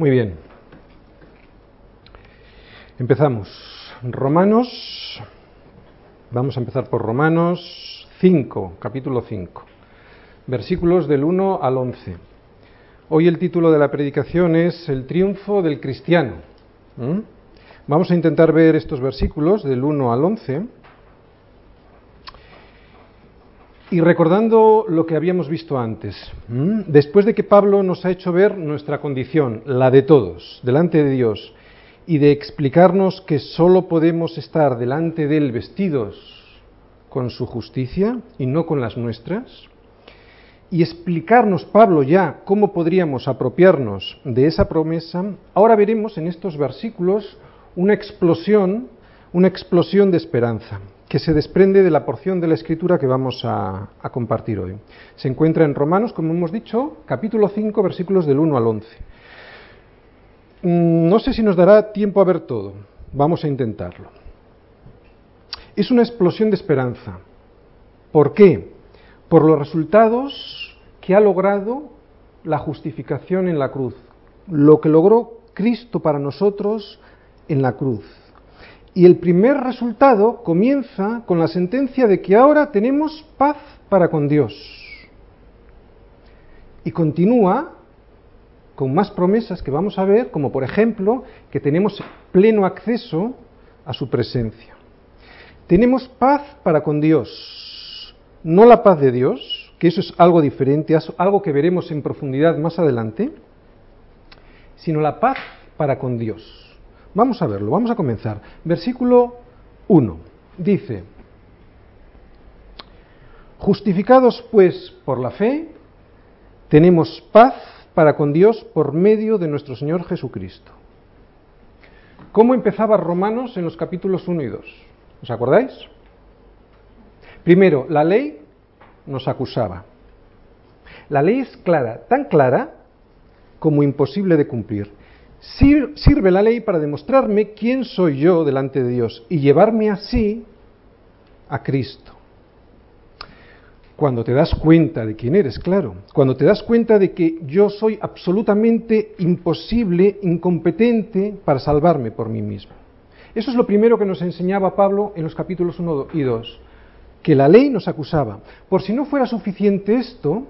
Muy bien. Empezamos. Romanos. Vamos a empezar por Romanos 5, capítulo 5. Versículos del 1 al 11. Hoy el título de la predicación es El triunfo del cristiano. ¿Mm? Vamos a intentar ver estos versículos del 1 al 11 Y recordando lo que habíamos visto antes, después de que Pablo nos ha hecho ver nuestra condición, la de todos, delante de Dios, y de explicarnos que sólo podemos estar delante de Él vestidos con su justicia y no con las nuestras, y explicarnos Pablo ya cómo podríamos apropiarnos de esa promesa, ahora veremos en estos versículos una explosión, una explosión de esperanza que se desprende de la porción de la escritura que vamos a, compartir hoy. Se encuentra en Romanos, como hemos dicho, capítulo 5, versículos del 1 al 11. Mm, no sé si nos dará tiempo a ver todo, vamos a intentarlo. Es una explosión de esperanza. ¿Por qué? Por los resultados que ha logrado la justificación en la cruz, lo que logró Cristo para nosotros en la cruz. Y el primer resultado comienza con la sentencia de que ahora tenemos paz para con Dios. Y continúa con más promesas que vamos a ver, como por ejemplo que tenemos pleno acceso a su presencia. Tenemos paz para con Dios, no la paz de Dios, que eso es algo diferente, algo que veremos en profundidad más adelante, sino la paz para con Dios. Vamos a verlo, vamos a comenzar. Versículo 1. Dice, justificados pues por la fe, tenemos paz para con Dios por medio de nuestro Señor Jesucristo. ¿Cómo empezaba Romanos en los capítulos 1 y 2? ¿Os acordáis? Primero, la ley nos acusaba. La ley es clara, tan clara como imposible de cumplir. Sirve la ley para demostrarme quién soy yo delante de Dios y llevarme así a Cristo. Cuando te das cuenta de quién eres, claro, cuando te das cuenta de que yo soy absolutamente imposible, incompetente para salvarme por mí mismo. Eso es lo primero que nos enseñaba Pablo en los capítulos 1 y 2, que la ley nos acusaba. Por si no fuera suficiente esto,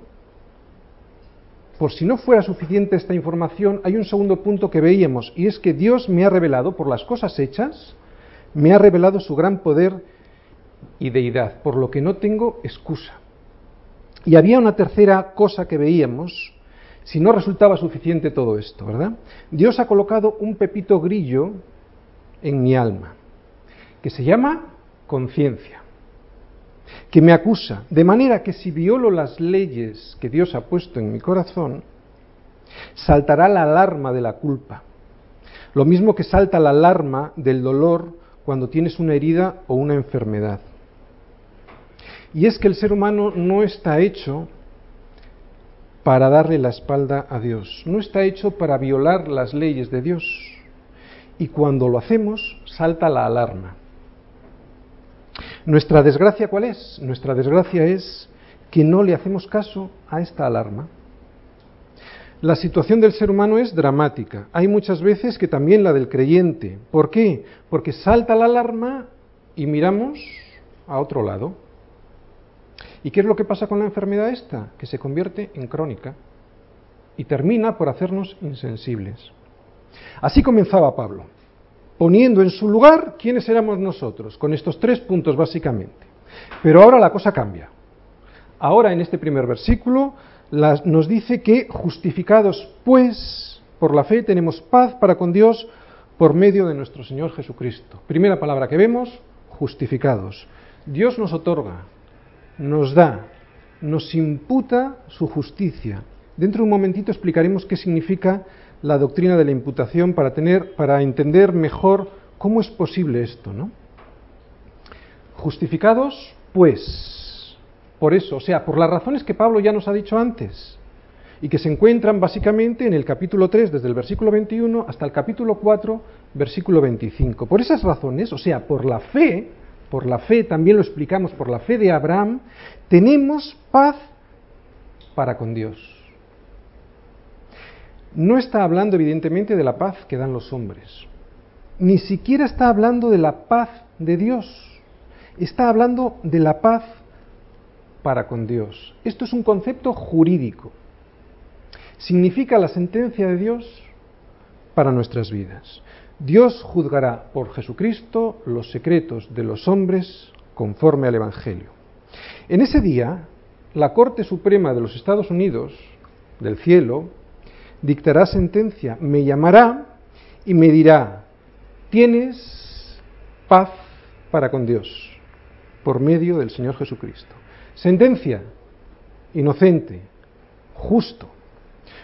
por si no fuera suficiente esta información, hay un segundo punto que veíamos, y es que Dios me ha revelado, por las cosas hechas, me ha revelado su gran poder y deidad, por lo que no tengo excusa. Y había una tercera cosa que veíamos, si no resultaba suficiente todo esto, ¿verdad? Dios ha colocado un pepito grillo en mi alma, que se llama conciencia que me acusa, de manera que si violo las leyes que Dios ha puesto en mi corazón, saltará la alarma de la culpa. Lo mismo que salta la alarma del dolor cuando tienes una herida o una enfermedad. Y es que el ser humano no está hecho para darle la espalda a Dios, no está hecho para violar las leyes de Dios. Y cuando lo hacemos, salta la alarma. ¿Nuestra desgracia cuál es? Nuestra desgracia es que no le hacemos caso a esta alarma. La situación del ser humano es dramática. Hay muchas veces que también la del creyente. ¿Por qué? Porque salta la alarma y miramos a otro lado. ¿Y qué es lo que pasa con la enfermedad esta? Que se convierte en crónica y termina por hacernos insensibles. Así comenzaba Pablo poniendo en su lugar quiénes éramos nosotros, con estos tres puntos básicamente. Pero ahora la cosa cambia. Ahora en este primer versículo nos dice que justificados pues por la fe tenemos paz para con Dios por medio de nuestro Señor Jesucristo. Primera palabra que vemos, justificados. Dios nos otorga, nos da, nos imputa su justicia. Dentro de un momentito explicaremos qué significa la doctrina de la imputación para tener para entender mejor cómo es posible esto, ¿no? Justificados, pues, por eso, o sea, por las razones que Pablo ya nos ha dicho antes y que se encuentran básicamente en el capítulo 3 desde el versículo 21 hasta el capítulo 4 versículo 25. Por esas razones, o sea, por la fe, por la fe, también lo explicamos, por la fe de Abraham, tenemos paz para con Dios. No está hablando evidentemente de la paz que dan los hombres. Ni siquiera está hablando de la paz de Dios. Está hablando de la paz para con Dios. Esto es un concepto jurídico. Significa la sentencia de Dios para nuestras vidas. Dios juzgará por Jesucristo los secretos de los hombres conforme al Evangelio. En ese día, la Corte Suprema de los Estados Unidos, del cielo, dictará sentencia, me llamará y me dirá, tienes paz para con Dios por medio del Señor Jesucristo. Sentencia, inocente, justo.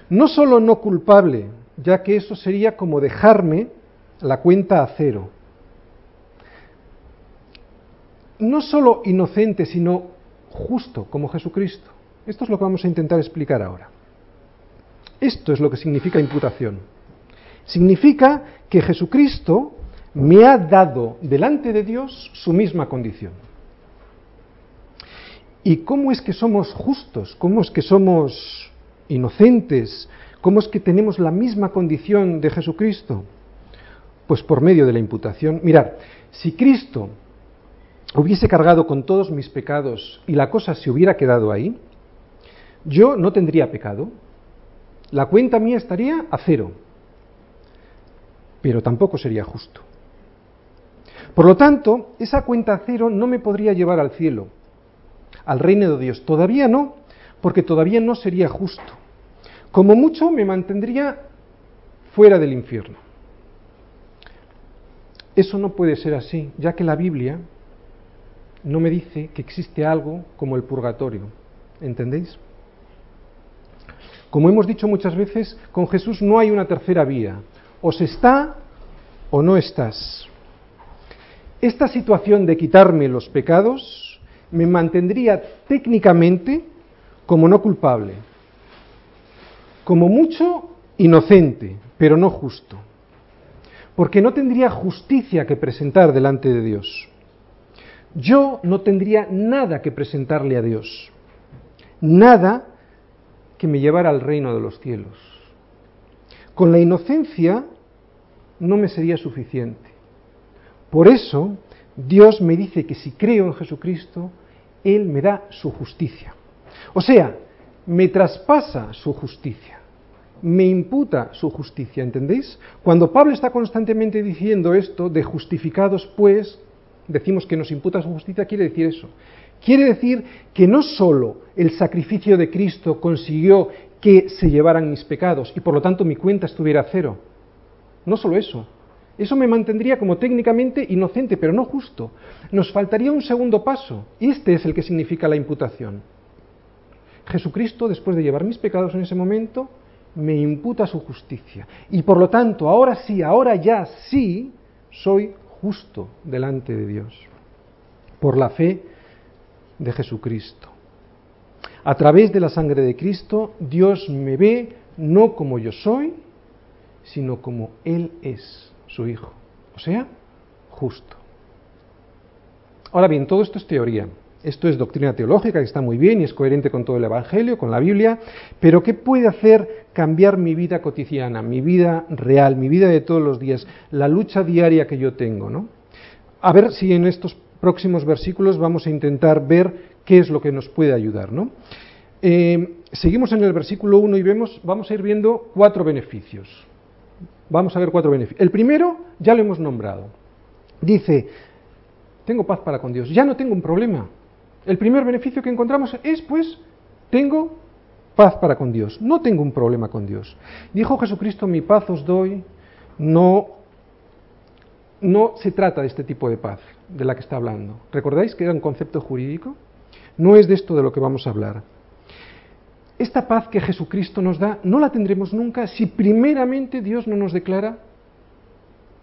No solo no culpable, ya que eso sería como dejarme la cuenta a cero. No solo inocente, sino justo, como Jesucristo. Esto es lo que vamos a intentar explicar ahora. Esto es lo que significa imputación. Significa que Jesucristo me ha dado delante de Dios su misma condición. ¿Y cómo es que somos justos? ¿Cómo es que somos inocentes? ¿Cómo es que tenemos la misma condición de Jesucristo? Pues por medio de la imputación. Mirad, si Cristo hubiese cargado con todos mis pecados y la cosa se hubiera quedado ahí, yo no tendría pecado. La cuenta mía estaría a cero. Pero tampoco sería justo. Por lo tanto, esa cuenta a cero no me podría llevar al cielo, al reino de Dios. Todavía no, porque todavía no sería justo. Como mucho me mantendría fuera del infierno. Eso no puede ser así, ya que la Biblia no me dice que existe algo como el purgatorio. ¿Entendéis? Como hemos dicho muchas veces, con Jesús no hay una tercera vía. O se está o no estás. Esta situación de quitarme los pecados me mantendría técnicamente como no culpable, como mucho inocente, pero no justo, porque no tendría justicia que presentar delante de Dios. Yo no tendría nada que presentarle a Dios, nada que me llevara al reino de los cielos. Con la inocencia no me sería suficiente. Por eso Dios me dice que si creo en Jesucristo, Él me da su justicia. O sea, me traspasa su justicia, me imputa su justicia, ¿entendéis? Cuando Pablo está constantemente diciendo esto de justificados, pues, decimos que nos imputa su justicia, quiere decir eso. Quiere decir que no sólo el sacrificio de Cristo consiguió que se llevaran mis pecados y por lo tanto mi cuenta estuviera a cero. No solo eso. Eso me mantendría como técnicamente inocente, pero no justo. Nos faltaría un segundo paso. Y este es el que significa la imputación. Jesucristo, después de llevar mis pecados en ese momento, me imputa su justicia. Y por lo tanto, ahora sí, ahora ya sí, soy justo delante de Dios. Por la fe de Jesucristo. A través de la sangre de Cristo, Dios me ve no como yo soy, sino como Él es, su Hijo. O sea, justo. Ahora bien, todo esto es teoría. Esto es doctrina teológica que está muy bien y es coherente con todo el Evangelio, con la Biblia, pero ¿qué puede hacer cambiar mi vida cotidiana, mi vida real, mi vida de todos los días, la lucha diaria que yo tengo? ¿no? A ver si en estos próximos versículos vamos a intentar ver qué es lo que nos puede ayudar. ¿no? Eh, seguimos en el versículo 1 y vemos, vamos a ir viendo cuatro beneficios. Vamos a ver cuatro beneficios. El primero ya lo hemos nombrado. Dice, tengo paz para con Dios, ya no tengo un problema. El primer beneficio que encontramos es, pues, tengo paz para con Dios, no tengo un problema con Dios. Dijo Jesucristo, mi paz os doy, no, no se trata de este tipo de paz de la que está hablando. ¿Recordáis que era un concepto jurídico? No es de esto de lo que vamos a hablar. Esta paz que Jesucristo nos da no la tendremos nunca si primeramente Dios no nos declara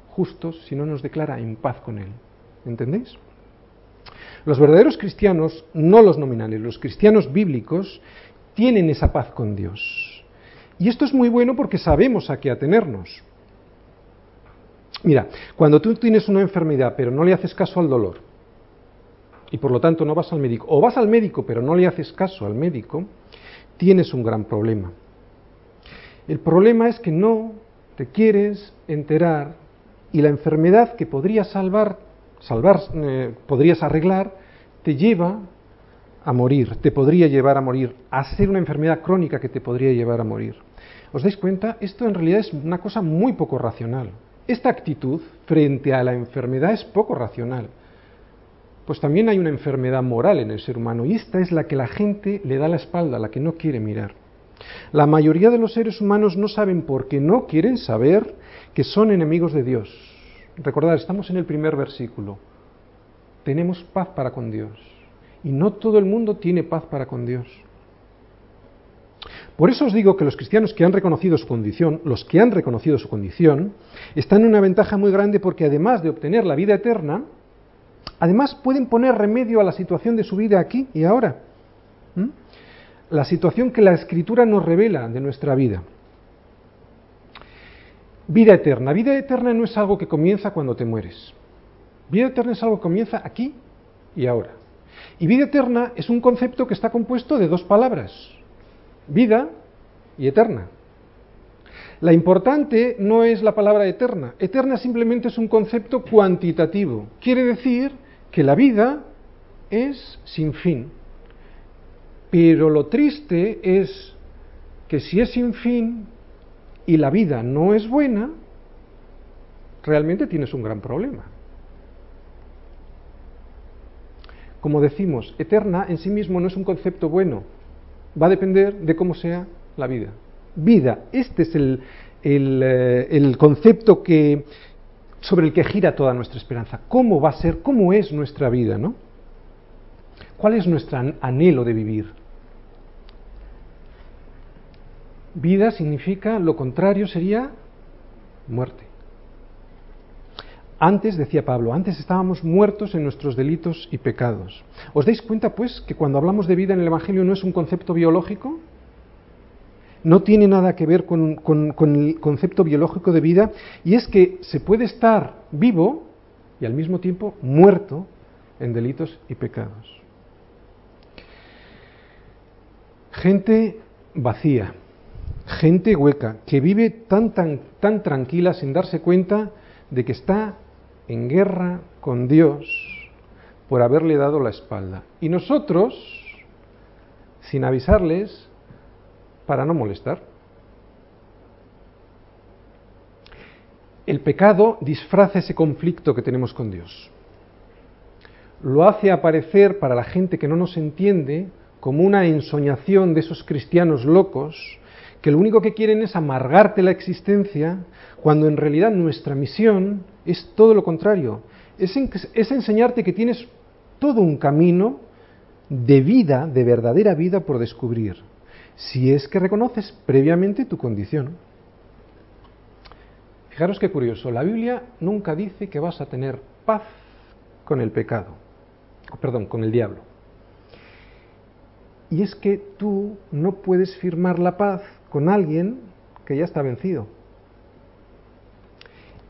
justos, si no nos declara en paz con Él. ¿Entendéis? Los verdaderos cristianos, no los nominales, los cristianos bíblicos, tienen esa paz con Dios. Y esto es muy bueno porque sabemos a qué atenernos. Mira, cuando tú tienes una enfermedad pero no le haces caso al dolor y por lo tanto no vas al médico, o vas al médico pero no le haces caso al médico, tienes un gran problema. El problema es que no te quieres enterar y la enfermedad que podrías salvar, salvar eh, podrías arreglar, te lleva a morir, te podría llevar a morir, a ser una enfermedad crónica que te podría llevar a morir. ¿Os dais cuenta? Esto en realidad es una cosa muy poco racional. Esta actitud frente a la enfermedad es poco racional. Pues también hay una enfermedad moral en el ser humano y esta es la que la gente le da la espalda, la que no quiere mirar. La mayoría de los seres humanos no saben porque no quieren saber que son enemigos de Dios. Recordad, estamos en el primer versículo. Tenemos paz para con Dios. Y no todo el mundo tiene paz para con Dios. Por eso os digo que los cristianos que han reconocido su condición, los que han reconocido su condición, están en una ventaja muy grande porque además de obtener la vida eterna, además pueden poner remedio a la situación de su vida aquí y ahora. La situación que la escritura nos revela de nuestra vida. Vida eterna. Vida eterna no es algo que comienza cuando te mueres. Vida eterna es algo que comienza aquí y ahora. Y vida eterna es un concepto que está compuesto de dos palabras, vida y eterna. La importante no es la palabra eterna. Eterna simplemente es un concepto cuantitativo. Quiere decir que la vida es sin fin. Pero lo triste es que si es sin fin y la vida no es buena, realmente tienes un gran problema. Como decimos, eterna en sí mismo no es un concepto bueno, va a depender de cómo sea la vida. Vida, este es el, eh, concepto que, sobre el que gira toda nuestra esperanza. ¿Cómo va a ser, cómo es nuestra vida, no? ¿Cuál es nuestro anhelo de vivir? Vida significa, lo contrario sería muerte. Antes, decía Pablo, antes estábamos muertos en nuestros delitos y pecados. ¿Os dais cuenta, pues, que cuando hablamos de vida en el Evangelio no es un concepto biológico? No tiene nada que ver con, el concepto biológico de vida, y es que se puede estar vivo y al mismo tiempo muerto en delitos y pecados. Gente vacía, gente hueca, que vive tan, tan, tan tranquila sin darse cuenta de que está en guerra con Dios por haberle dado la espalda. Y nosotros, sin avisarles, para no molestar. El pecado disfraza ese conflicto que tenemos con Dios. Lo hace aparecer para la gente que no nos entiende como una ensoñación de esos cristianos locos que lo único que quieren es amargarte la existencia, cuando en realidad nuestra misión es todo lo contrario, es, es enseñarte que tienes todo un camino de vida, de verdadera vida por descubrir, si es que reconoces previamente tu condición. Fijaros qué curioso, la Biblia nunca dice que vas a tener paz con el pecado, perdón, con el diablo. Y es que tú no puedes firmar la paz con alguien que ya está vencido.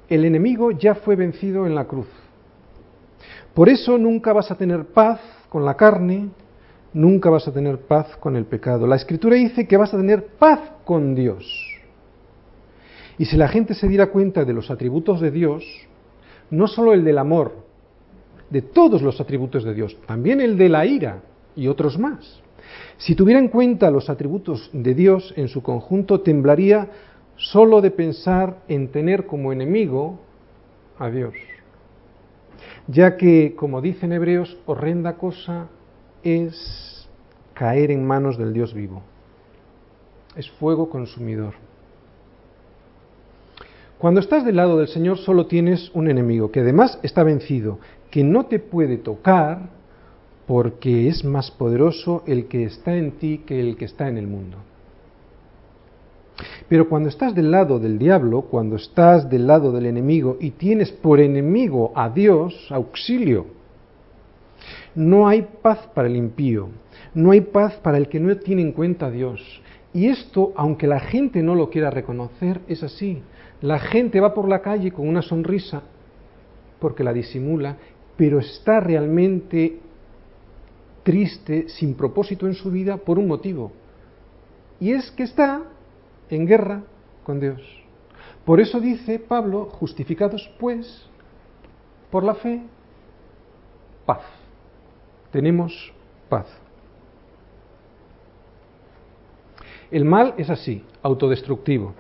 El enemigo ya fue vencido en la cruz. Por eso nunca vas a tener paz con la carne, nunca vas a tener paz con el pecado. La escritura dice que vas a tener paz con Dios. Y si la gente se diera cuenta de los atributos de Dios, no solo el del amor, de todos los atributos de Dios, también el de la ira y otros más, si tuviera en cuenta los atributos de Dios en su conjunto, temblaría solo de pensar en tener como enemigo a Dios. Ya que, como dicen hebreos, horrenda cosa es caer en manos del Dios vivo. Es fuego consumidor. Cuando estás del lado del Señor solo tienes un enemigo, que además está vencido, que no te puede tocar porque es más poderoso el que está en ti que el que está en el mundo. Pero cuando estás del lado del diablo, cuando estás del lado del enemigo y tienes por enemigo a Dios, auxilio, no hay paz para el impío, no hay paz para el que no tiene en cuenta a Dios. Y esto, aunque la gente no lo quiera reconocer, es así. La gente va por la calle con una sonrisa porque la disimula, pero está realmente triste, sin propósito en su vida, por un motivo. Y es que está en guerra con Dios. Por eso dice Pablo, justificados pues por la fe, paz. Tenemos paz. El mal es así, autodestructivo.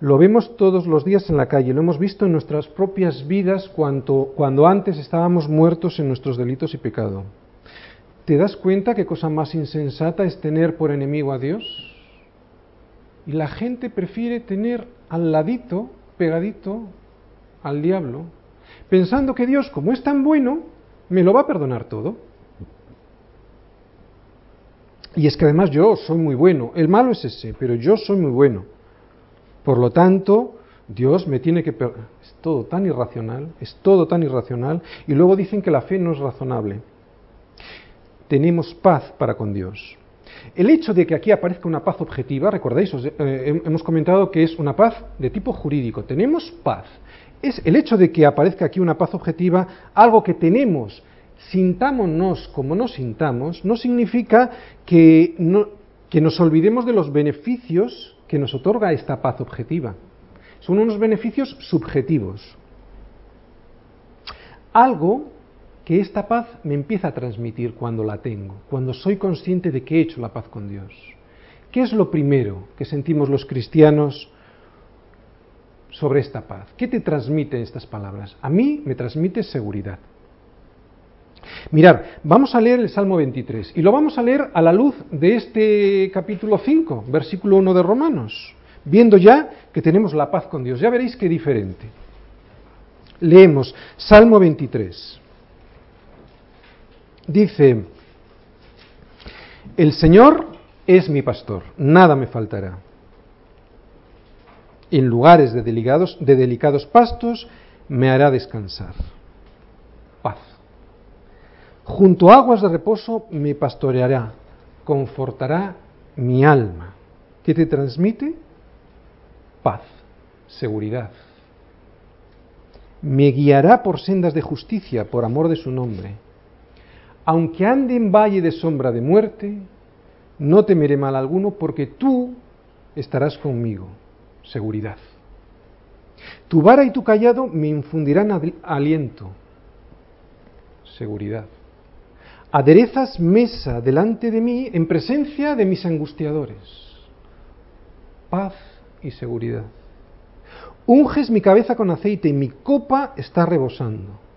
Lo vemos todos los días en la calle, lo hemos visto en nuestras propias vidas cuando, cuando antes estábamos muertos en nuestros delitos y pecado. ¿Te das cuenta qué cosa más insensata es tener por enemigo a Dios? Y la gente prefiere tener al ladito, pegadito, al diablo, pensando que Dios, como es tan bueno, me lo va a perdonar todo. Y es que además yo soy muy bueno. El malo es ese, pero yo soy muy bueno. Por lo tanto, Dios me tiene que... Es todo tan irracional, es todo tan irracional. Y luego dicen que la fe no es razonable. Tenemos paz para con Dios. El hecho de que aquí aparezca una paz objetiva, recordáis, eh, hemos comentado que es una paz de tipo jurídico. Tenemos paz. Es el hecho de que aparezca aquí una paz objetiva, algo que tenemos, sintámonos como nos sintamos, no significa que, que nos olvidemos de los beneficios que nos otorga esta paz objetiva. Son unos beneficios subjetivos. Algo que esta paz me empieza a transmitir cuando la tengo, cuando soy consciente de que he hecho la paz con Dios. ¿Qué es lo primero que sentimos los cristianos sobre esta paz? ¿Qué te transmiten estas palabras? A mí me transmite seguridad. Mirar, vamos a leer el Salmo 23 y lo vamos a leer a la luz de este capítulo 5, versículo 1 de Romanos, viendo ya que tenemos la paz con Dios. Ya veréis qué diferente. Leemos Salmo 23 dice, el Señor es mi pastor, nada me faltará. En lugares de delicados, de delicados pastos me hará descansar. Paz. Junto a aguas de reposo me pastoreará, confortará mi alma. ¿Qué te transmite? Paz, seguridad. Me guiará por sendas de justicia por amor de su nombre aunque ande en valle de sombra de muerte, no temeré mal alguno porque tú estarás conmigo. Seguridad. Tu vara y tu callado me infundirán aliento. Seguridad. Aderezas mesa delante de mí en presencia de mis angustiadores. Paz y seguridad. Unges mi cabeza con aceite y mi copa está rebosando.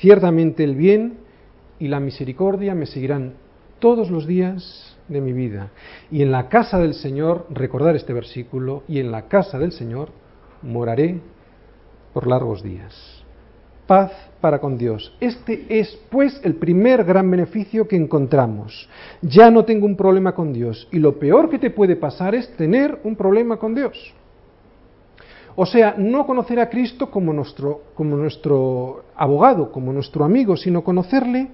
Ciertamente el bien y la misericordia me seguirán todos los días de mi vida. Y en la casa del Señor, recordar este versículo, y en la casa del Señor moraré por largos días. Paz para con Dios. Este es, pues, el primer gran beneficio que encontramos. Ya no tengo un problema con Dios. Y lo peor que te puede pasar es tener un problema con Dios. O sea, no conocer a Cristo como nuestro, como nuestro abogado, como nuestro amigo, sino conocerle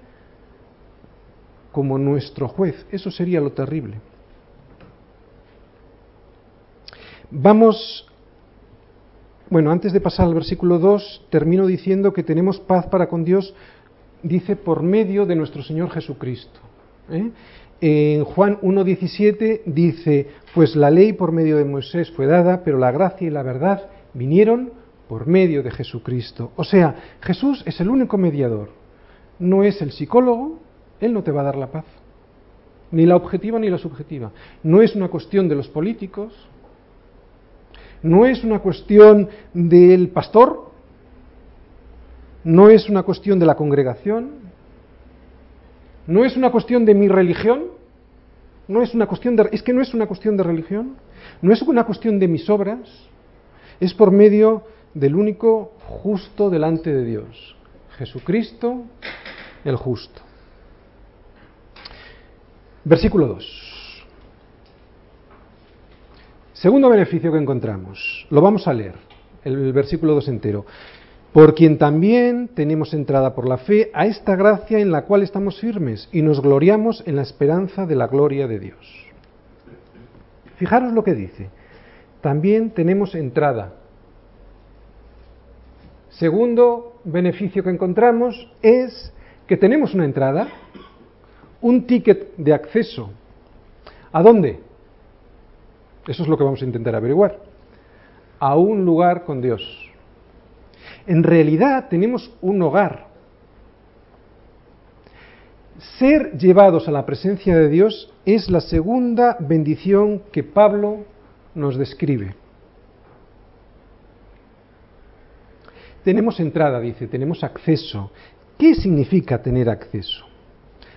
como nuestro juez. Eso sería lo terrible. Vamos, bueno, antes de pasar al versículo 2, termino diciendo que tenemos paz para con Dios, dice, por medio de nuestro Señor Jesucristo. ¿eh? En Juan 1.17 dice, pues la ley por medio de Moisés fue dada, pero la gracia y la verdad vinieron por medio de Jesucristo. O sea, Jesús es el único mediador. No es el psicólogo, Él no te va a dar la paz. Ni la objetiva ni la subjetiva. No es una cuestión de los políticos. No es una cuestión del pastor. No es una cuestión de la congregación. No es una cuestión de mi religión. No es una cuestión de, es que no es una cuestión de religión. No es una cuestión de mis obras es por medio del único justo delante de Dios, Jesucristo el justo. Versículo 2. Segundo beneficio que encontramos, lo vamos a leer, el versículo 2 entero. Por quien también tenemos entrada por la fe a esta gracia en la cual estamos firmes y nos gloriamos en la esperanza de la gloria de Dios. Fijaros lo que dice también tenemos entrada. Segundo beneficio que encontramos es que tenemos una entrada, un ticket de acceso. ¿A dónde? Eso es lo que vamos a intentar averiguar. A un lugar con Dios. En realidad tenemos un hogar. Ser llevados a la presencia de Dios es la segunda bendición que Pablo nos describe. Tenemos entrada, dice, tenemos acceso. ¿Qué significa tener acceso?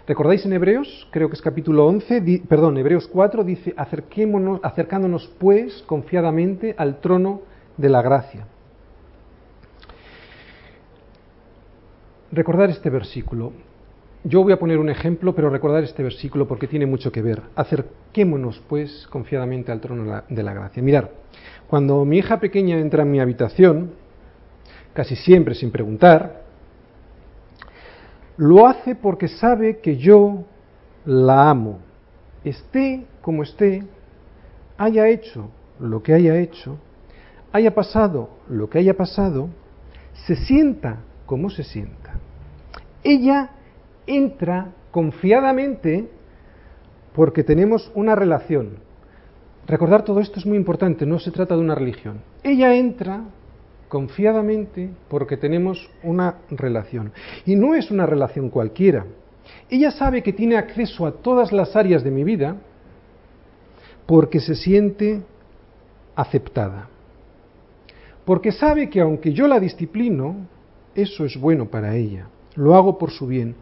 ¿Recordáis en Hebreos? Creo que es capítulo 11, perdón, Hebreos 4 dice, acerquémonos, acercándonos pues confiadamente al trono de la gracia. Recordar este versículo. Yo voy a poner un ejemplo, pero recordar este versículo porque tiene mucho que ver. Acerquémonos pues confiadamente al trono de la gracia. Mirar, cuando mi hija pequeña entra en mi habitación, casi siempre sin preguntar, lo hace porque sabe que yo la amo. Esté como esté, haya hecho lo que haya hecho, haya pasado lo que haya pasado, se sienta como se sienta. Ella entra confiadamente porque tenemos una relación. Recordar todo esto es muy importante, no se trata de una religión. Ella entra confiadamente porque tenemos una relación. Y no es una relación cualquiera. Ella sabe que tiene acceso a todas las áreas de mi vida porque se siente aceptada. Porque sabe que aunque yo la disciplino, eso es bueno para ella. Lo hago por su bien.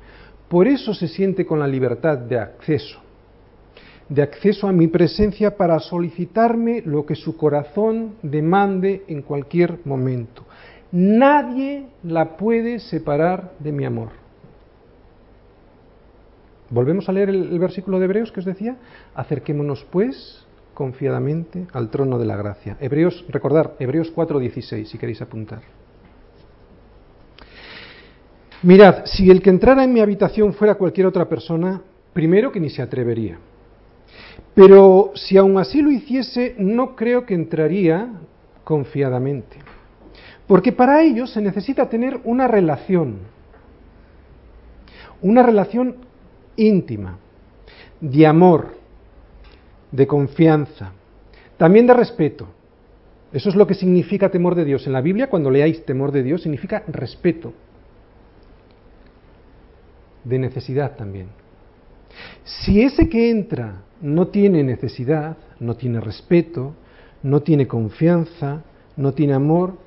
Por eso se siente con la libertad de acceso de acceso a mi presencia para solicitarme lo que su corazón demande en cualquier momento. Nadie la puede separar de mi amor. Volvemos a leer el, versículo de Hebreos que os decía. Acerquémonos pues confiadamente al trono de la gracia. Hebreos, recordar, Hebreos 4:16, si queréis apuntar. Mirad, si el que entrara en mi habitación fuera cualquier otra persona, primero que ni se atrevería pero si aún así lo hiciese, no creo que entraría confiadamente. Porque para ello se necesita tener una relación, una relación íntima, de amor, de confianza, también de respeto. Eso es lo que significa temor de Dios. En la Biblia, cuando leáis temor de Dios, significa respeto, de necesidad también. Si ese que entra no tiene necesidad, no tiene respeto, no tiene confianza, no tiene amor,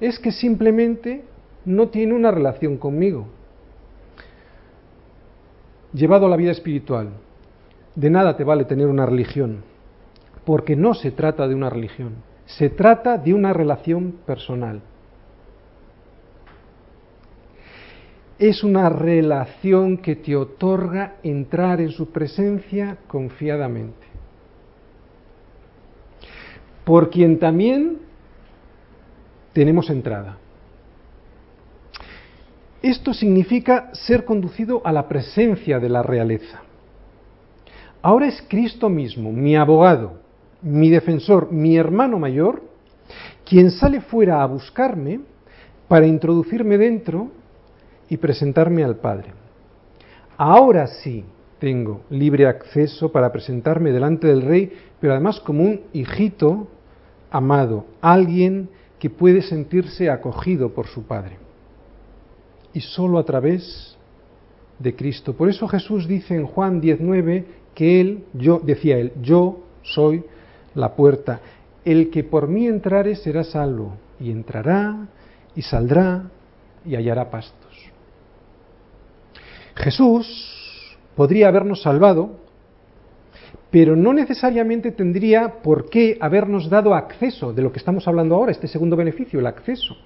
es que simplemente no tiene una relación conmigo. Llevado a la vida espiritual, de nada te vale tener una religión, porque no se trata de una religión, se trata de una relación personal. Es una relación que te otorga entrar en su presencia confiadamente. Por quien también tenemos entrada. Esto significa ser conducido a la presencia de la realeza. Ahora es Cristo mismo, mi abogado, mi defensor, mi hermano mayor, quien sale fuera a buscarme para introducirme dentro y presentarme al Padre. Ahora sí tengo libre acceso para presentarme delante del Rey, pero además como un hijito amado, alguien que puede sentirse acogido por su Padre. Y solo a través de Cristo. Por eso Jesús dice en Juan 19 que él, yo, decía él, yo soy la puerta. El que por mí entrare será salvo, y entrará, y saldrá, y hallará pasto. Jesús podría habernos salvado, pero no necesariamente tendría por qué habernos dado acceso de lo que estamos hablando ahora, este segundo beneficio, el acceso.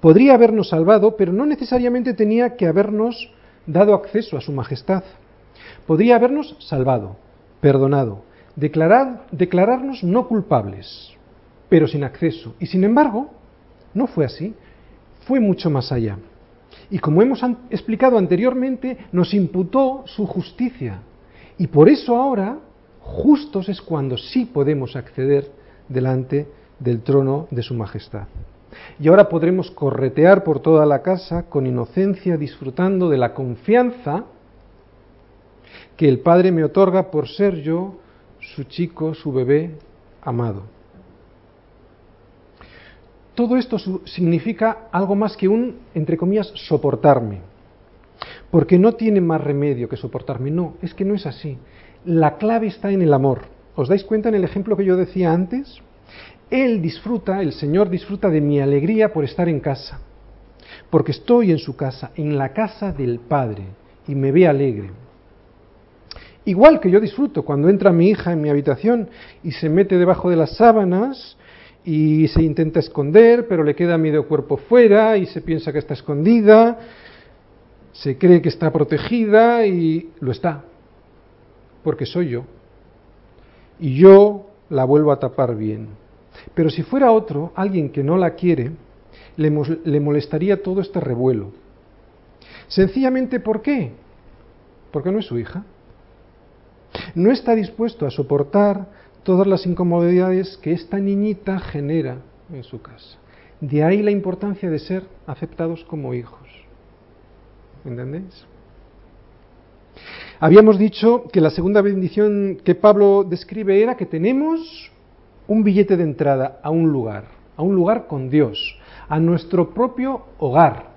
Podría habernos salvado, pero no necesariamente tenía que habernos dado acceso a su majestad. Podría habernos salvado, perdonado, declararnos no culpables, pero sin acceso. Y sin embargo, no fue así, fue mucho más allá. Y como hemos explicado anteriormente, nos imputó su justicia. Y por eso ahora, justos es cuando sí podemos acceder delante del trono de su majestad. Y ahora podremos corretear por toda la casa con inocencia, disfrutando de la confianza que el Padre me otorga por ser yo su chico, su bebé, amado. Todo esto significa algo más que un, entre comillas, soportarme. Porque no tiene más remedio que soportarme. No, es que no es así. La clave está en el amor. ¿Os dais cuenta en el ejemplo que yo decía antes? Él disfruta, el Señor disfruta de mi alegría por estar en casa. Porque estoy en su casa, en la casa del Padre, y me ve alegre. Igual que yo disfruto cuando entra mi hija en mi habitación y se mete debajo de las sábanas y se intenta esconder, pero le queda medio cuerpo fuera y se piensa que está escondida, se cree que está protegida y lo está, porque soy yo. Y yo la vuelvo a tapar bien. Pero si fuera otro, alguien que no la quiere, le, molestaría todo este revuelo. Sencillamente, ¿por qué? Porque no es su hija no está dispuesto a soportar todas las incomodidades que esta niñita genera en su casa. De ahí la importancia de ser aceptados como hijos. ¿Entendéis? Habíamos dicho que la segunda bendición que Pablo describe era que tenemos un billete de entrada a un lugar, a un lugar con Dios, a nuestro propio hogar.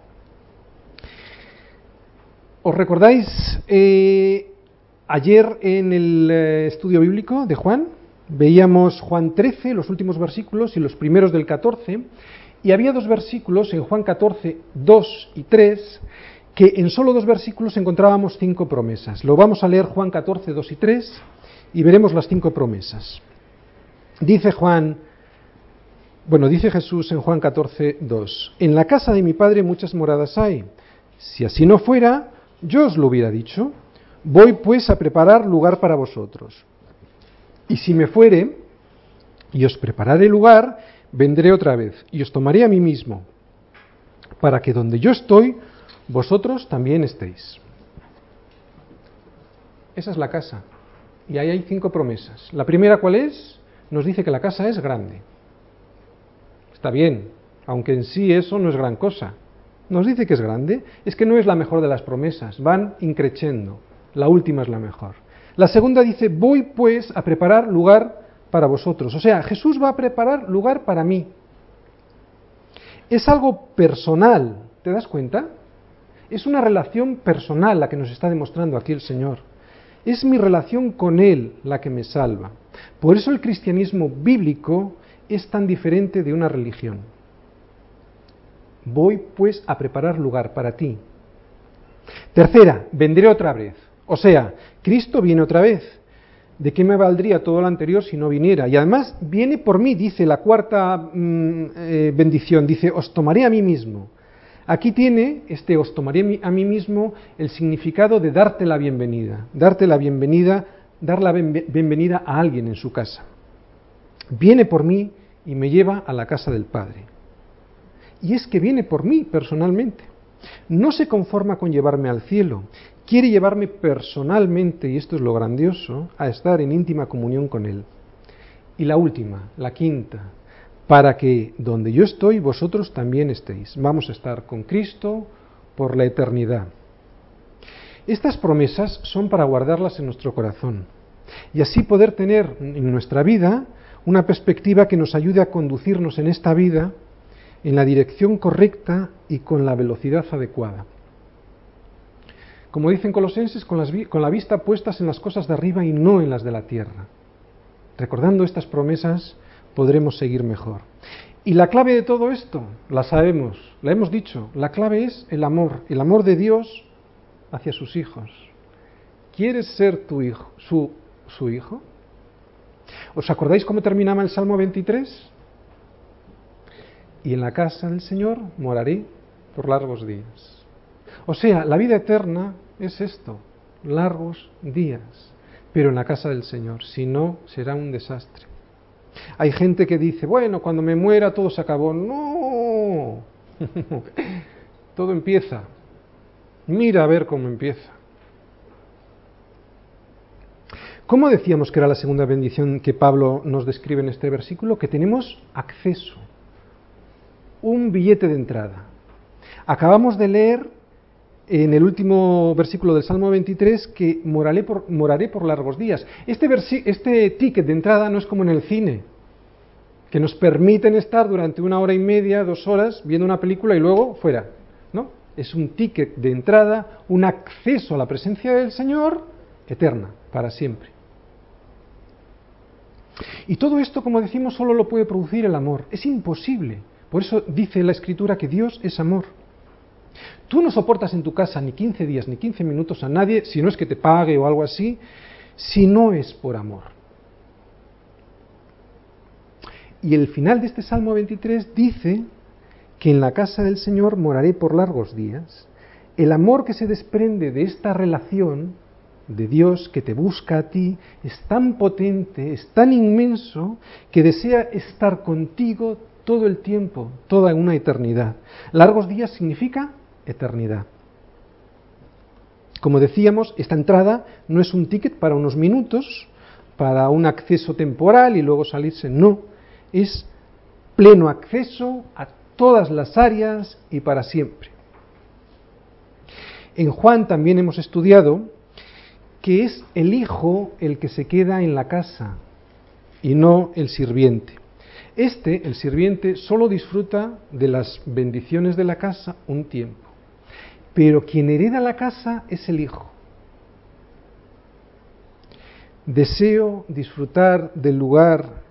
¿Os recordáis eh, Ayer en el eh, estudio bíblico de Juan veíamos Juan 13, los últimos versículos y los primeros del 14, y había dos versículos en Juan 14, 2 y 3, que en solo dos versículos encontrábamos cinco promesas. Lo vamos a leer Juan 14, 2 y 3 y veremos las cinco promesas. Dice Juan, bueno, dice Jesús en Juan 14, 2, en la casa de mi Padre muchas moradas hay. Si así no fuera, yo os lo hubiera dicho Voy pues a preparar lugar para vosotros. Y si me fuere y os prepararé lugar, vendré otra vez y os tomaré a mí mismo, para que donde yo estoy, vosotros también estéis. Esa es la casa. Y ahí hay cinco promesas. La primera, ¿cuál es? Nos dice que la casa es grande. Está bien, aunque en sí eso no es gran cosa. Nos dice que es grande, es que no es la mejor de las promesas, van increciendo. La última es la mejor. La segunda dice, voy pues a preparar lugar para vosotros. O sea, Jesús va a preparar lugar para mí. Es algo personal, ¿te das cuenta? Es una relación personal la que nos está demostrando aquí el Señor. Es mi relación con Él la que me salva. Por eso el cristianismo bíblico es tan diferente de una religión. Voy pues a preparar lugar para ti. Tercera, vendré otra vez. O sea, Cristo viene otra vez. ¿De qué me valdría todo lo anterior si no viniera? Y además viene por mí, dice la cuarta mm, eh, bendición, dice, os tomaré a mí mismo. Aquí tiene, este os tomaré a mí mismo, el significado de darte la bienvenida, darte la bienvenida, dar la bienvenida a alguien en su casa. Viene por mí y me lleva a la casa del Padre. Y es que viene por mí personalmente. No se conforma con llevarme al cielo, quiere llevarme personalmente, y esto es lo grandioso, a estar en íntima comunión con Él. Y la última, la quinta, para que donde yo estoy, vosotros también estéis. Vamos a estar con Cristo por la eternidad. Estas promesas son para guardarlas en nuestro corazón y así poder tener en nuestra vida una perspectiva que nos ayude a conducirnos en esta vida en la dirección correcta y con la velocidad adecuada. Como dicen Colosenses, con, con la vista puestas en las cosas de arriba y no en las de la tierra. Recordando estas promesas, podremos seguir mejor. Y la clave de todo esto, la sabemos, la hemos dicho, la clave es el amor, el amor de Dios hacia sus hijos. ¿Quieres ser tu hijo, su, su hijo? ¿Os acordáis cómo terminaba el Salmo 23? Y en la casa del Señor moraré por largos días. O sea, la vida eterna es esto, largos días, pero en la casa del Señor, si no, será un desastre. Hay gente que dice, bueno, cuando me muera todo se acabó. No, todo empieza. Mira a ver cómo empieza. ¿Cómo decíamos que era la segunda bendición que Pablo nos describe en este versículo? Que tenemos acceso, un billete de entrada. Acabamos de leer en el último versículo del Salmo 23 que moraré por, moraré por largos días. Este, este ticket de entrada no es como en el cine, que nos permiten estar durante una hora y media, dos horas, viendo una película y luego fuera. ¿no? Es un ticket de entrada, un acceso a la presencia del Señor eterna, para siempre. Y todo esto, como decimos, solo lo puede producir el amor. Es imposible. Por eso dice la Escritura que Dios es amor. Tú no soportas en tu casa ni 15 días ni 15 minutos a nadie, si no es que te pague o algo así, si no es por amor. Y el final de este Salmo 23 dice que en la casa del Señor moraré por largos días. El amor que se desprende de esta relación de Dios que te busca a ti es tan potente, es tan inmenso, que desea estar contigo todo el tiempo, toda una eternidad. Largos días significa eternidad. Como decíamos, esta entrada no es un ticket para unos minutos, para un acceso temporal y luego salirse, no, es pleno acceso a todas las áreas y para siempre. En Juan también hemos estudiado que es el hijo el que se queda en la casa y no el sirviente. Este, el sirviente, solo disfruta de las bendiciones de la casa un tiempo, pero quien hereda la casa es el hijo. Deseo disfrutar del lugar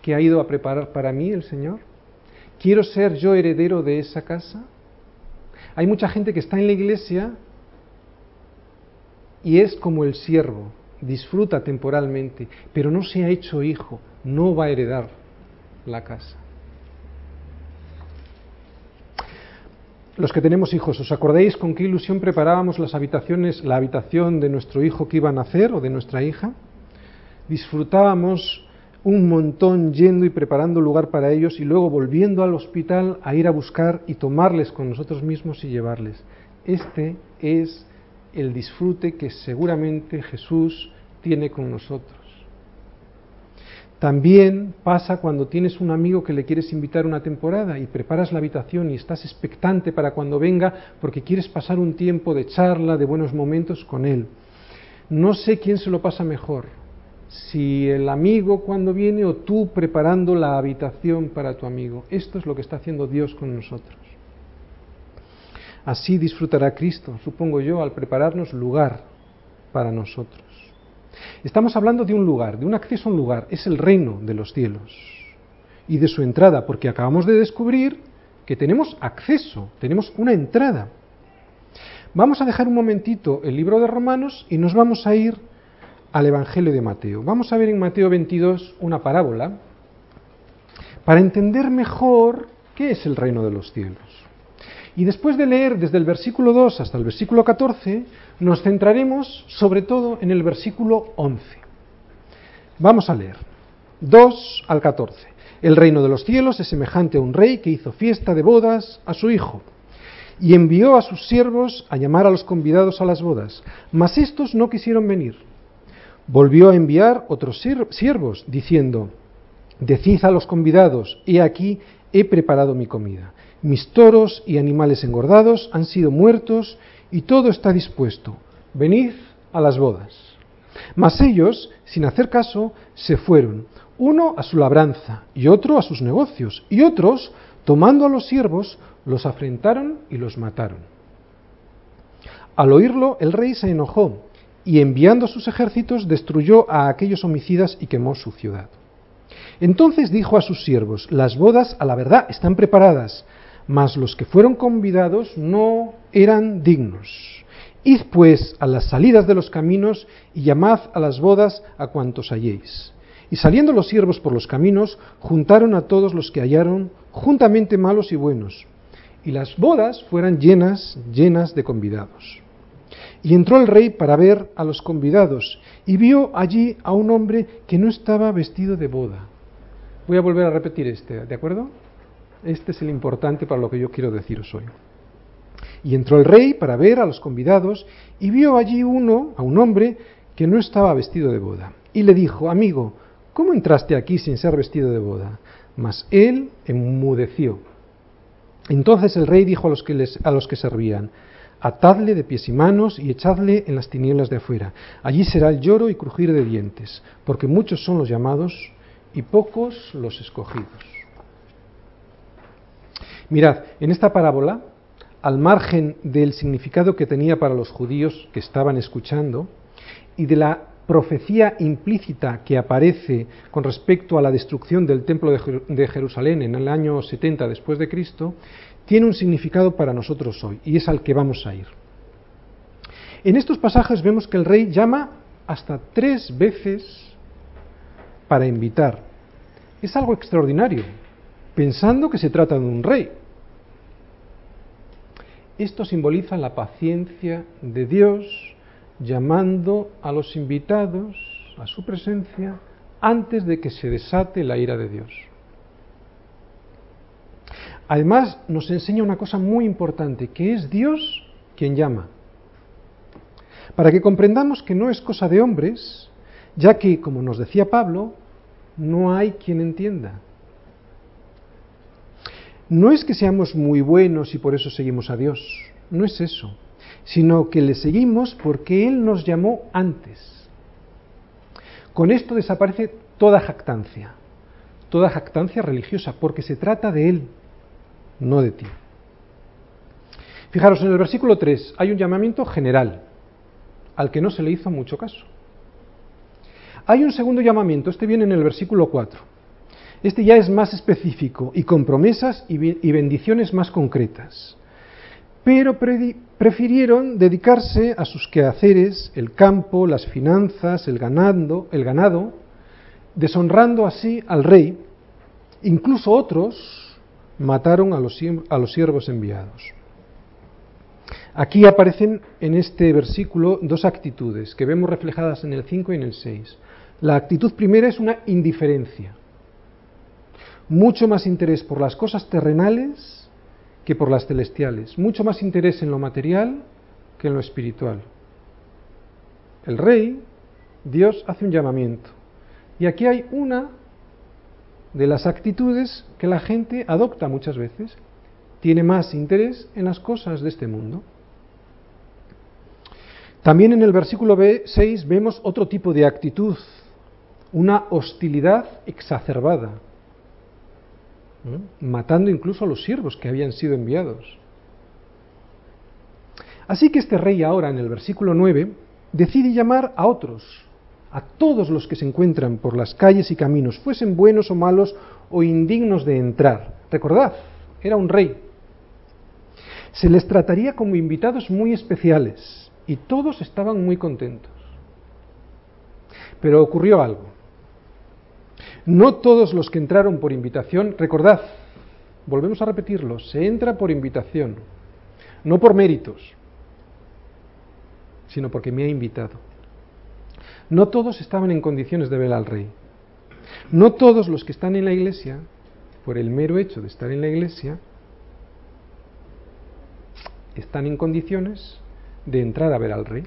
que ha ido a preparar para mí el Señor. ¿Quiero ser yo heredero de esa casa? Hay mucha gente que está en la iglesia y es como el siervo, disfruta temporalmente, pero no se ha hecho hijo, no va a heredar la casa. Los que tenemos hijos, ¿os acordáis con qué ilusión preparábamos las habitaciones, la habitación de nuestro hijo que iba a nacer o de nuestra hija? Disfrutábamos un montón yendo y preparando lugar para ellos y luego volviendo al hospital a ir a buscar y tomarles con nosotros mismos y llevarles. Este es el disfrute que seguramente Jesús tiene con nosotros. También pasa cuando tienes un amigo que le quieres invitar una temporada y preparas la habitación y estás expectante para cuando venga porque quieres pasar un tiempo de charla, de buenos momentos con él. No sé quién se lo pasa mejor, si el amigo cuando viene o tú preparando la habitación para tu amigo. Esto es lo que está haciendo Dios con nosotros. Así disfrutará Cristo, supongo yo, al prepararnos lugar para nosotros. Estamos hablando de un lugar, de un acceso a un lugar, es el reino de los cielos y de su entrada, porque acabamos de descubrir que tenemos acceso, tenemos una entrada. Vamos a dejar un momentito el libro de Romanos y nos vamos a ir al Evangelio de Mateo. Vamos a ver en Mateo 22 una parábola para entender mejor qué es el reino de los cielos. Y después de leer desde el versículo 2 hasta el versículo 14, nos centraremos sobre todo en el versículo 11. Vamos a leer 2 al 14. El reino de los cielos es semejante a un rey que hizo fiesta de bodas a su hijo y envió a sus siervos a llamar a los convidados a las bodas, mas estos no quisieron venir. Volvió a enviar otros siervos, diciendo, Decid a los convidados, he aquí, he preparado mi comida. Mis toros y animales engordados han sido muertos y todo está dispuesto. Venid a las bodas. Mas ellos, sin hacer caso, se fueron, uno a su labranza y otro a sus negocios, y otros, tomando a los siervos, los afrentaron y los mataron. Al oírlo, el rey se enojó y enviando sus ejércitos destruyó a aquellos homicidas y quemó su ciudad. Entonces dijo a sus siervos, las bodas a la verdad están preparadas, mas los que fueron convidados no eran dignos. Id pues a las salidas de los caminos y llamad a las bodas a cuantos halléis. Y saliendo los siervos por los caminos, juntaron a todos los que hallaron, juntamente malos y buenos. Y las bodas fueran llenas, llenas de convidados. Y entró el rey para ver a los convidados y vio allí a un hombre que no estaba vestido de boda. Voy a volver a repetir este, ¿de acuerdo? Este es el importante para lo que yo quiero deciros hoy. Y entró el rey para ver a los convidados y vio allí uno, a un hombre, que no estaba vestido de boda. Y le dijo, amigo, ¿cómo entraste aquí sin ser vestido de boda? Mas él enmudeció. Entonces el rey dijo a los que, les, a los que servían, atadle de pies y manos y echadle en las tinieblas de afuera. Allí será el lloro y crujir de dientes, porque muchos son los llamados y pocos los escogidos. Mirad, en esta parábola, al margen del significado que tenía para los judíos que estaban escuchando y de la profecía implícita que aparece con respecto a la destrucción del templo de Jerusalén en el año 70 después de Cristo, tiene un significado para nosotros hoy y es al que vamos a ir. En estos pasajes vemos que el rey llama hasta tres veces para invitar. Es algo extraordinario, pensando que se trata de un rey. Esto simboliza la paciencia de Dios llamando a los invitados a su presencia antes de que se desate la ira de Dios. Además, nos enseña una cosa muy importante, que es Dios quien llama. Para que comprendamos que no es cosa de hombres, ya que, como nos decía Pablo, no hay quien entienda. No es que seamos muy buenos y por eso seguimos a Dios, no es eso, sino que le seguimos porque Él nos llamó antes. Con esto desaparece toda jactancia, toda jactancia religiosa, porque se trata de Él, no de ti. Fijaros, en el versículo 3 hay un llamamiento general, al que no se le hizo mucho caso. Hay un segundo llamamiento, este viene en el versículo 4. Este ya es más específico y con promesas y bendiciones más concretas. Pero prefirieron dedicarse a sus quehaceres, el campo, las finanzas, el ganado, el ganado, deshonrando así al rey. Incluso otros mataron a los, a los siervos enviados. Aquí aparecen en este versículo dos actitudes que vemos reflejadas en el 5 y en el 6. La actitud primera es una indiferencia mucho más interés por las cosas terrenales que por las celestiales, mucho más interés en lo material que en lo espiritual. El rey, Dios hace un llamamiento. Y aquí hay una de las actitudes que la gente adopta muchas veces. Tiene más interés en las cosas de este mundo. También en el versículo 6 vemos otro tipo de actitud, una hostilidad exacerbada matando incluso a los siervos que habían sido enviados. Así que este rey ahora, en el versículo 9, decide llamar a otros, a todos los que se encuentran por las calles y caminos, fuesen buenos o malos o indignos de entrar. Recordad, era un rey. Se les trataría como invitados muy especiales y todos estaban muy contentos. Pero ocurrió algo. No todos los que entraron por invitación, recordad, volvemos a repetirlo, se entra por invitación, no por méritos, sino porque me ha invitado. No todos estaban en condiciones de ver al rey. No todos los que están en la iglesia, por el mero hecho de estar en la iglesia, están en condiciones de entrar a ver al rey.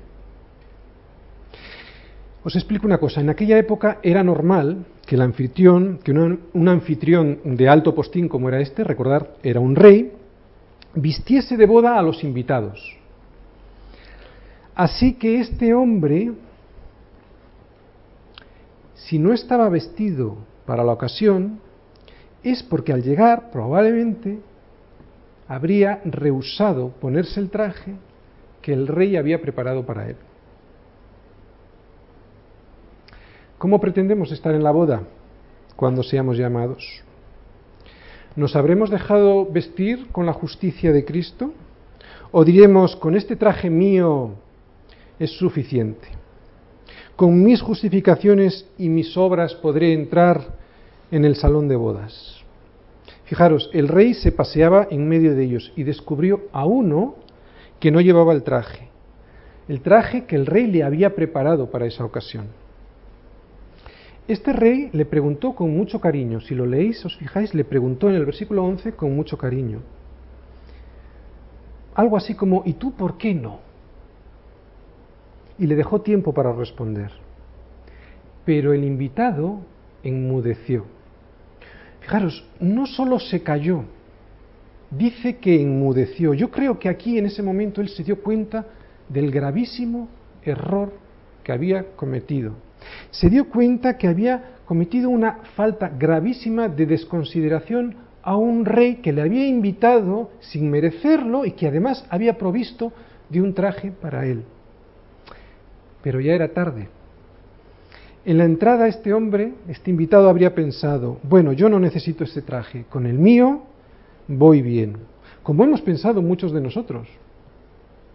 Os explico una cosa, en aquella época era normal que el anfitrión, que un anfitrión de alto postín como era este, recordar, era un rey, vistiese de boda a los invitados. Así que este hombre, si no estaba vestido para la ocasión, es porque al llegar probablemente habría rehusado ponerse el traje que el rey había preparado para él. ¿Cómo pretendemos estar en la boda cuando seamos llamados? ¿Nos habremos dejado vestir con la justicia de Cristo? ¿O diremos, con este traje mío es suficiente? Con mis justificaciones y mis obras podré entrar en el salón de bodas. Fijaros, el rey se paseaba en medio de ellos y descubrió a uno que no llevaba el traje, el traje que el rey le había preparado para esa ocasión. Este rey le preguntó con mucho cariño, si lo leéis, os fijáis, le preguntó en el versículo 11 con mucho cariño. Algo así como, ¿y tú por qué no? Y le dejó tiempo para responder. Pero el invitado enmudeció. Fijaros, no solo se cayó, dice que enmudeció. Yo creo que aquí en ese momento él se dio cuenta del gravísimo error que había cometido Se dio cuenta que había cometido una falta gravísima de desconsideración a un rey que le había invitado sin merecerlo y que además había provisto de un traje para él. Pero ya era tarde. En la entrada este hombre, este invitado habría pensado, bueno, yo no necesito este traje, con el mío voy bien, como hemos pensado muchos de nosotros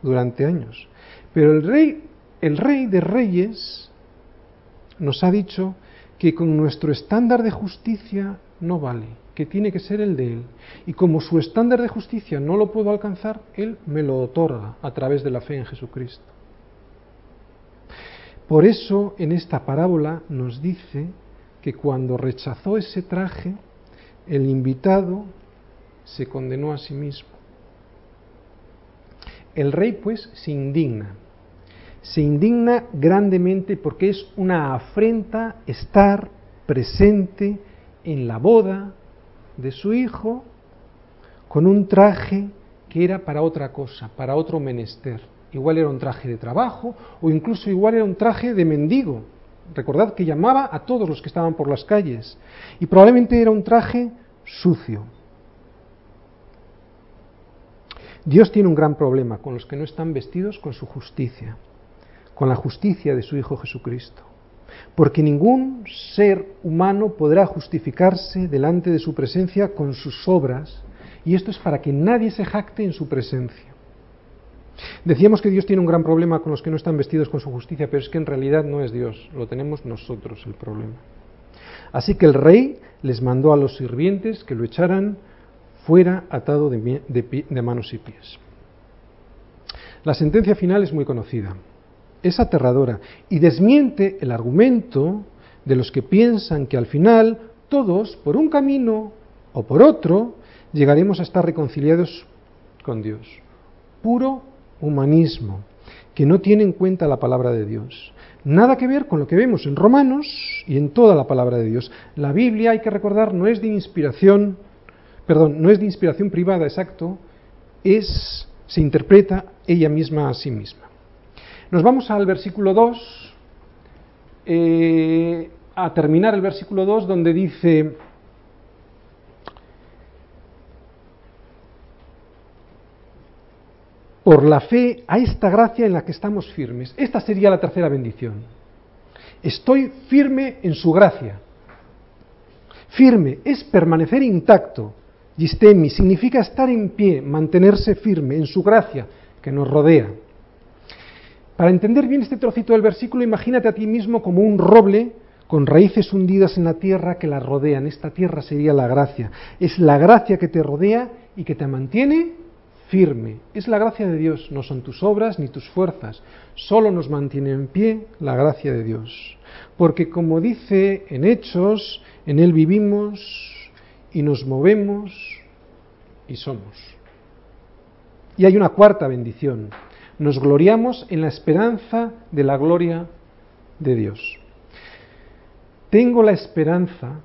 durante años. Pero el rey, el rey de reyes nos ha dicho que con nuestro estándar de justicia no vale, que tiene que ser el de Él. Y como su estándar de justicia no lo puedo alcanzar, Él me lo otorga a través de la fe en Jesucristo. Por eso en esta parábola nos dice que cuando rechazó ese traje, el invitado se condenó a sí mismo. El rey pues se indigna, se indigna grandemente porque es una afrenta estar presente en la boda de su hijo con un traje que era para otra cosa, para otro menester. Igual era un traje de trabajo o incluso igual era un traje de mendigo. Recordad que llamaba a todos los que estaban por las calles y probablemente era un traje sucio. Dios tiene un gran problema con los que no están vestidos con su justicia con la justicia de su Hijo Jesucristo. Porque ningún ser humano podrá justificarse delante de su presencia con sus obras, y esto es para que nadie se jacte en su presencia. Decíamos que Dios tiene un gran problema con los que no están vestidos con su justicia, pero es que en realidad no es Dios, lo tenemos nosotros el problema. Así que el rey les mandó a los sirvientes que lo echaran fuera atado de, de manos y pies. La sentencia final es muy conocida es aterradora y desmiente el argumento de los que piensan que al final todos, por un camino o por otro, llegaremos a estar reconciliados con Dios. Puro humanismo, que no tiene en cuenta la palabra de Dios. Nada que ver con lo que vemos en Romanos y en toda la palabra de Dios. La Biblia, hay que recordar, no es de inspiración, perdón, no es de inspiración privada, exacto, es se interpreta ella misma a sí misma. Nos vamos al versículo 2, eh, a terminar el versículo 2 donde dice, por la fe a esta gracia en la que estamos firmes. Esta sería la tercera bendición. Estoy firme en su gracia. Firme es permanecer intacto. Gistemi significa estar en pie, mantenerse firme en su gracia que nos rodea. Para entender bien este trocito del versículo, imagínate a ti mismo como un roble con raíces hundidas en la tierra que la rodean. Esta tierra sería la gracia. Es la gracia que te rodea y que te mantiene firme. Es la gracia de Dios, no son tus obras ni tus fuerzas. Solo nos mantiene en pie la gracia de Dios. Porque como dice en Hechos, en Él vivimos y nos movemos y somos. Y hay una cuarta bendición nos gloriamos en la esperanza de la gloria de Dios. Tengo la esperanza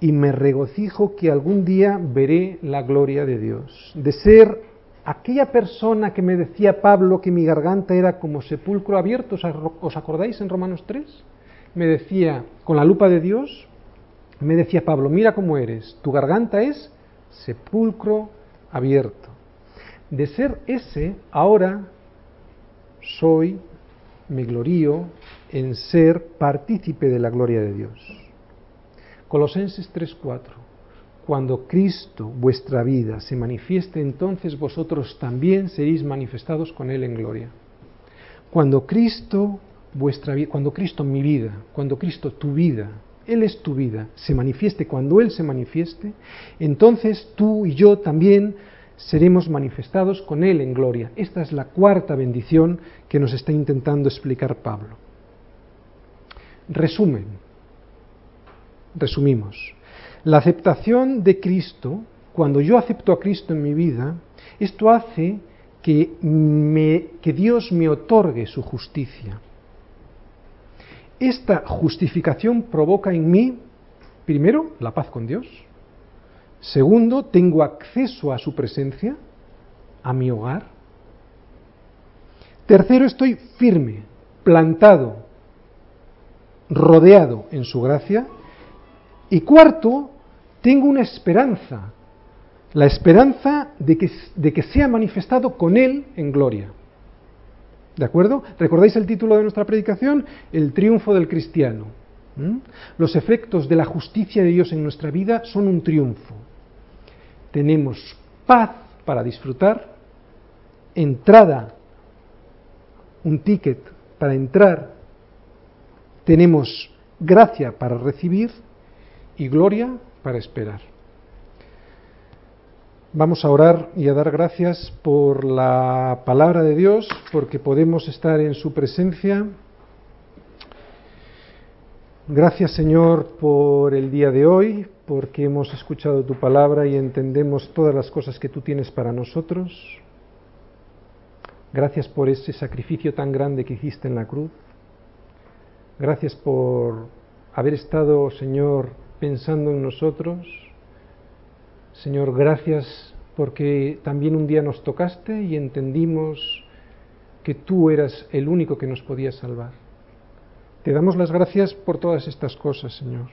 y me regocijo que algún día veré la gloria de Dios, de ser aquella persona que me decía Pablo que mi garganta era como sepulcro abierto, ¿os acordáis en Romanos 3? Me decía, con la lupa de Dios, me decía Pablo, mira cómo eres, tu garganta es sepulcro abierto. De ser ese, ahora soy, me glorío en ser partícipe de la gloria de Dios. Colosenses 3:4. Cuando Cristo, vuestra vida, se manifieste, entonces vosotros también seréis manifestados con Él en gloria. Cuando Cristo, vuestra vida, cuando Cristo mi vida, cuando Cristo tu vida, Él es tu vida, se manifieste, cuando Él se manifieste, entonces tú y yo también seremos manifestados con Él en gloria. Esta es la cuarta bendición que nos está intentando explicar Pablo. Resumen, resumimos. La aceptación de Cristo, cuando yo acepto a Cristo en mi vida, esto hace que, que Dios me otorgue su justicia. Esta justificación provoca en mí, primero, la paz con Dios, Segundo, tengo acceso a su presencia, a mi hogar. Tercero, estoy firme, plantado rodeado en su gracia. Y cuarto, tengo una esperanza, la esperanza de que, de que sea manifestado con Él en gloria. ¿De acuerdo? ¿Recordáis el título de nuestra predicación? El triunfo del cristiano. ¿Mm? Los efectos de la justicia de Dios en nuestra vida son un triunfo. Tenemos paz para disfrutar, entrada, un ticket para entrar, tenemos gracia para recibir y gloria para esperar. Vamos a orar y a dar gracias por la palabra de Dios, porque podemos estar en su presencia. Gracias Señor por el día de hoy, porque hemos escuchado tu palabra y entendemos todas las cosas que tú tienes para nosotros. Gracias por ese sacrificio tan grande que hiciste en la cruz. Gracias por haber estado, Señor, pensando en nosotros. Señor, gracias porque también un día nos tocaste y entendimos que tú eras el único que nos podía salvar. Te damos las gracias por todas estas cosas, Señor.